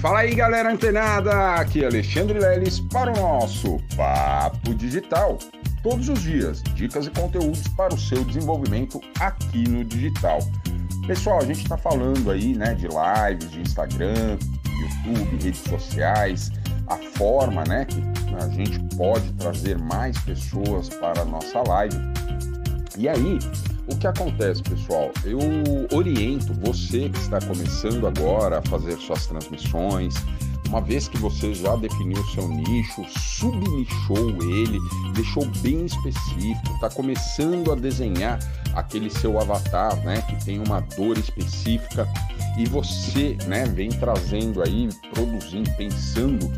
Fala aí, galera antenada! Aqui é Alexandre Leles para o nosso Papo Digital. Todos os dias, dicas e conteúdos para o seu desenvolvimento aqui no digital. Pessoal, a gente está falando aí, né, de lives, de Instagram, YouTube, redes sociais, a forma, né, que a gente pode trazer mais pessoas para a nossa live. E aí, o que acontece, pessoal? Eu oriento você que está começando agora a fazer suas transmissões, uma vez que você já definiu seu nicho, subnichou ele, deixou bem específico, está começando a desenhar aquele seu avatar, né, que tem uma dor específica e você, né, vem trazendo aí, produzindo, pensando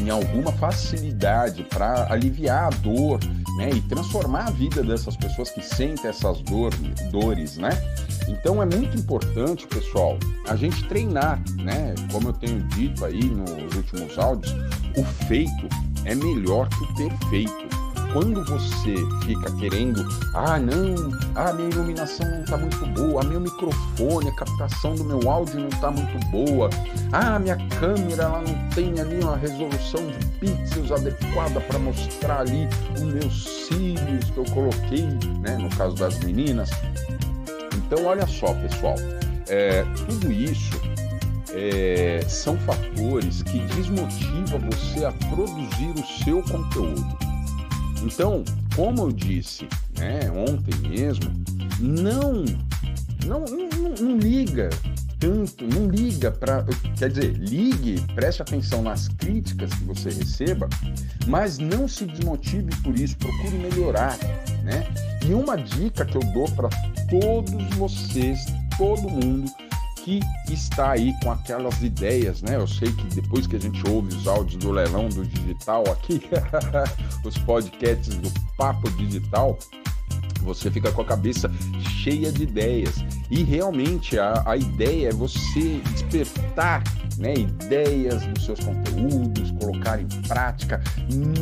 em alguma facilidade para aliviar a dor né, e transformar a vida dessas pessoas que sentem essas dor, dores, né? Então é muito importante, pessoal, a gente treinar, né? Como eu tenho dito aí nos últimos áudios, o feito é melhor que o perfeito quando você fica querendo, ah, não, a minha iluminação não está muito boa, a meu microfone, a captação do meu áudio não está muito boa, ah, minha câmera ela não tem ali uma resolução de pixels adequada para mostrar ali os meus cílios que eu coloquei, né, no caso das meninas. Então, olha só, pessoal, é, tudo isso é, são fatores que desmotivam você a produzir o seu conteúdo. Então, como eu disse né, ontem mesmo, não, não, não, não liga tanto, não liga para. Quer dizer, ligue, preste atenção nas críticas que você receba, mas não se desmotive por isso, procure melhorar. Né? E uma dica que eu dou para todos vocês, todo mundo, que está aí com aquelas ideias, né? Eu sei que depois que a gente ouve os áudios do leilão do digital aqui, os podcasts do Papo Digital, você fica com a cabeça cheia de ideias. E realmente a, a ideia é você despertar né, ideias dos seus conteúdos, colocar em prática,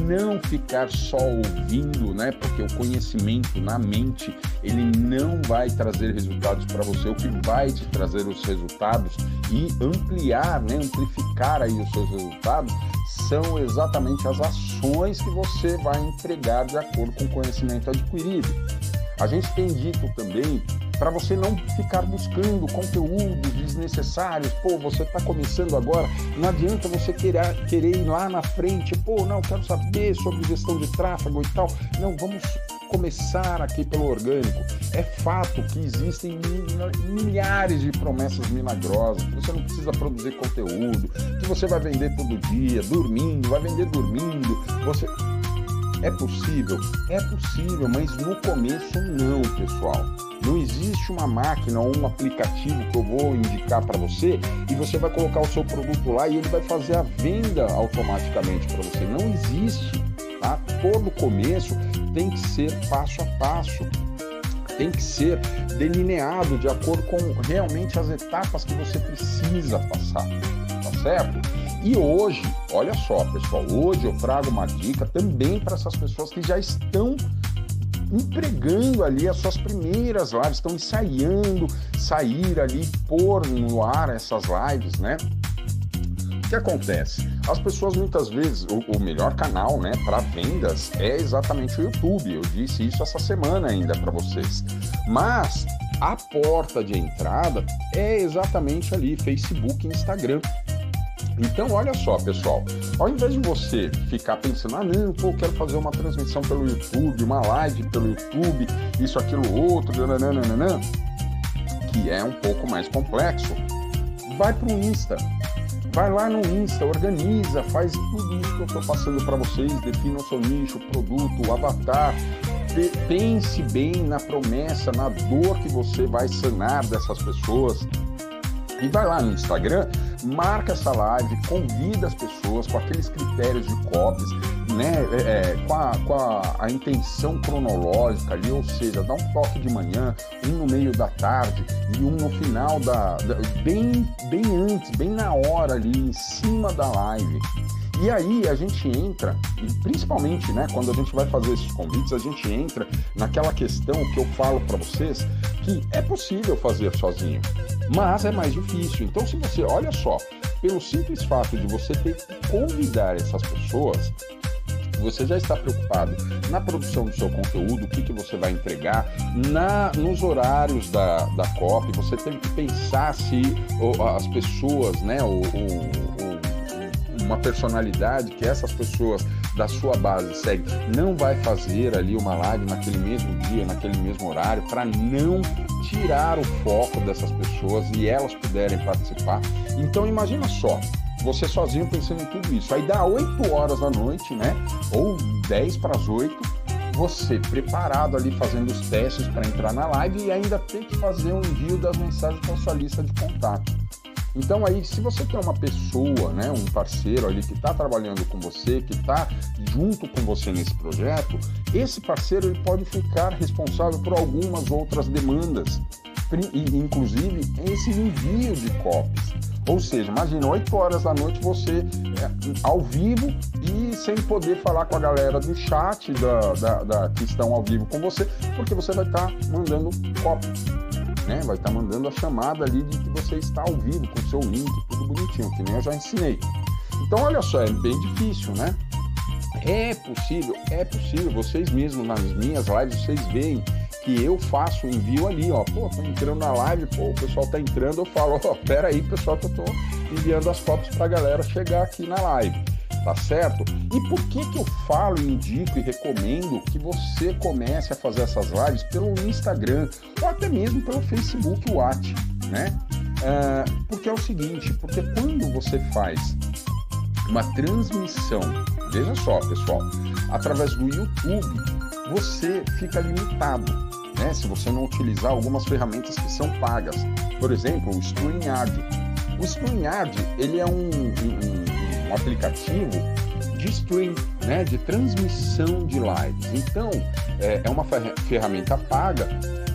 não ficar só ouvindo, né, porque o conhecimento na mente ele não vai trazer resultados para você. O que vai te trazer os resultados e ampliar, né, amplificar aí os seus resultados são exatamente as ações que você vai entregar de acordo com o conhecimento adquirido. A gente tem dito também para você não ficar buscando conteúdos desnecessários. Pô, você está começando agora, não adianta você querer, querer ir lá na frente. Pô, não, quero saber sobre gestão de tráfego e tal. Não, vamos começar aqui pelo orgânico. É fato que existem milhares de promessas milagrosas, que você não precisa produzir conteúdo, que você vai vender todo dia, dormindo, vai vender dormindo. Você é possível? É possível, mas no começo não, pessoal. Não existe uma máquina ou um aplicativo que eu vou indicar para você e você vai colocar o seu produto lá e ele vai fazer a venda automaticamente para você. Não existe, tá? Todo começo tem que ser passo a passo. Tem que ser delineado de acordo com realmente as etapas que você precisa passar, tá certo? E hoje, olha só, pessoal, hoje eu trago uma dica também para essas pessoas que já estão empregando ali as suas primeiras lives, estão ensaiando sair ali, pôr no ar essas lives, né? O que acontece? As pessoas muitas vezes, o, o melhor canal, né, para vendas é exatamente o YouTube. Eu disse isso essa semana ainda para vocês. Mas a porta de entrada é exatamente ali, Facebook Instagram. Então, olha só, pessoal, ao invés de você ficar pensando, ah, não, pô, quero fazer uma transmissão pelo YouTube, uma live pelo YouTube, isso, aquilo, outro, nananana, que é um pouco mais complexo, vai para o Insta. Vai lá no Insta, organiza, faz tudo isso que eu estou passando para vocês, defina o seu nicho, produto, o avatar, pense bem na promessa, na dor que você vai sanar dessas pessoas. E vai lá no Instagram marca essa live, convida as pessoas com aqueles critérios de copies, né, é, é, com, a, com a, a, intenção cronológica ali, ou seja, dá um toque de manhã, um no meio da tarde e um no final da, da bem, bem antes, bem na hora ali, em cima da live. E aí a gente entra, e principalmente, né, quando a gente vai fazer esses convites, a gente entra naquela questão que eu falo para vocês que é possível fazer sozinho, mas é mais difícil. Então, se você, olha só, pelo simples fato de você ter que convidar essas pessoas, você já está preocupado na produção do seu conteúdo, o que, que você vai entregar, na, nos horários da, da COP, você tem que pensar se ou, as pessoas, né, ou, ou, uma personalidade que essas pessoas da sua base seguem não vai fazer ali uma live naquele mesmo dia, naquele mesmo horário, para não tirar o foco dessas pessoas e elas puderem participar. Então imagina só, você sozinho pensando em tudo isso. Aí dá 8 horas da noite, né? Ou 10 para as 8, você preparado ali fazendo os testes para entrar na live e ainda tem que fazer o um envio das mensagens para sua lista de contatos. Então aí, se você tem uma pessoa, né, um parceiro ali que está trabalhando com você, que está junto com você nesse projeto, esse parceiro ele pode ficar responsável por algumas outras demandas, inclusive esse envio de copies. Ou seja, imagina 8 horas da noite você é, ao vivo e sem poder falar com a galera do chat da, da, da que estão ao vivo com você, porque você vai estar tá mandando cópia. Né? Vai estar tá mandando a chamada ali de que você está ao vivo com seu link, tudo bonitinho, que nem eu já ensinei. Então, olha só, é bem difícil, né? É possível, é possível. Vocês mesmos nas minhas lives, vocês veem que eu faço envio ali, ó. Pô, tô entrando na live, pô, o pessoal tá entrando, eu falo, ó, pera aí, pessoal, que eu tô enviando as fotos pra galera chegar aqui na live. Tá certo? E por que que eu falo, indico e recomendo que você comece a fazer essas lives pelo Instagram ou até mesmo pelo Facebook Watch, né? É, porque é o seguinte, porque quando você faz uma transmissão, veja só, pessoal, através do YouTube, você fica limitado né, se você não utilizar algumas ferramentas que são pagas. Por exemplo, o StreamYard. O StreamYard ele é um, um aplicativo de stream, né, de transmissão de lives. Então, é, é uma ferramenta paga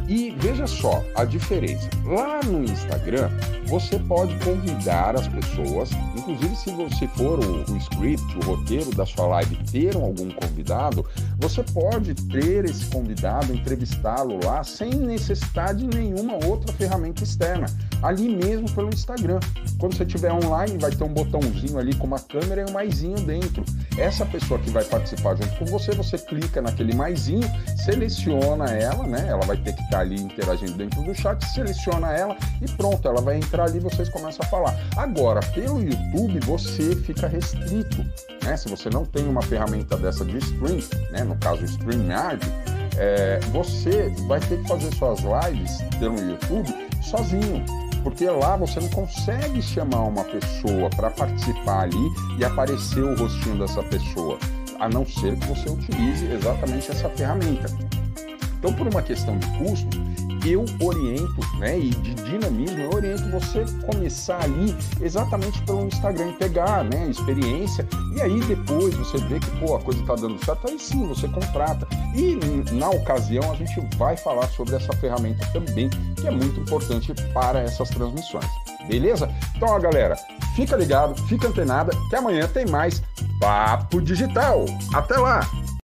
e veja só a diferença. Lá no Instagram, você pode convidar as pessoas, inclusive se você for o, o script, o roteiro da sua live ter algum convidado, você pode ter esse convidado, entrevistá-lo lá sem necessidade de nenhuma outra ferramenta externa, ali mesmo pelo Instagram. Quando você estiver online, vai ter um botãozinho ali com uma câmera e um maisinho dentro. Essa pessoa que vai participar junto com você, você clica naquele maisinho, seleciona ela, né? Ela vai ter que estar ali interagindo dentro do chat, seleciona ela e pronto, ela vai entrar ali e vocês começam a falar. Agora, pelo YouTube, você fica restrito, né? Se você não tem uma ferramenta dessa de stream, né? No caso, o StreamYard, é, você vai ter que fazer suas lives pelo YouTube sozinho porque lá você não consegue chamar uma pessoa para participar ali e aparecer o rostinho dessa pessoa, a não ser que você utilize exatamente essa ferramenta. Então, por uma questão de custo, eu oriento, né, e de dinamismo, eu oriento você começar ali exatamente pelo Instagram, pegar, né, experiência, e aí depois você vê que, pô, a coisa tá dando certo, aí sim, você contrata. E na ocasião a gente vai falar sobre essa ferramenta também, que é muito importante para essas transmissões. Beleza? Então, ó, galera, fica ligado, fica antenada, que amanhã tem mais Papo Digital. Até lá!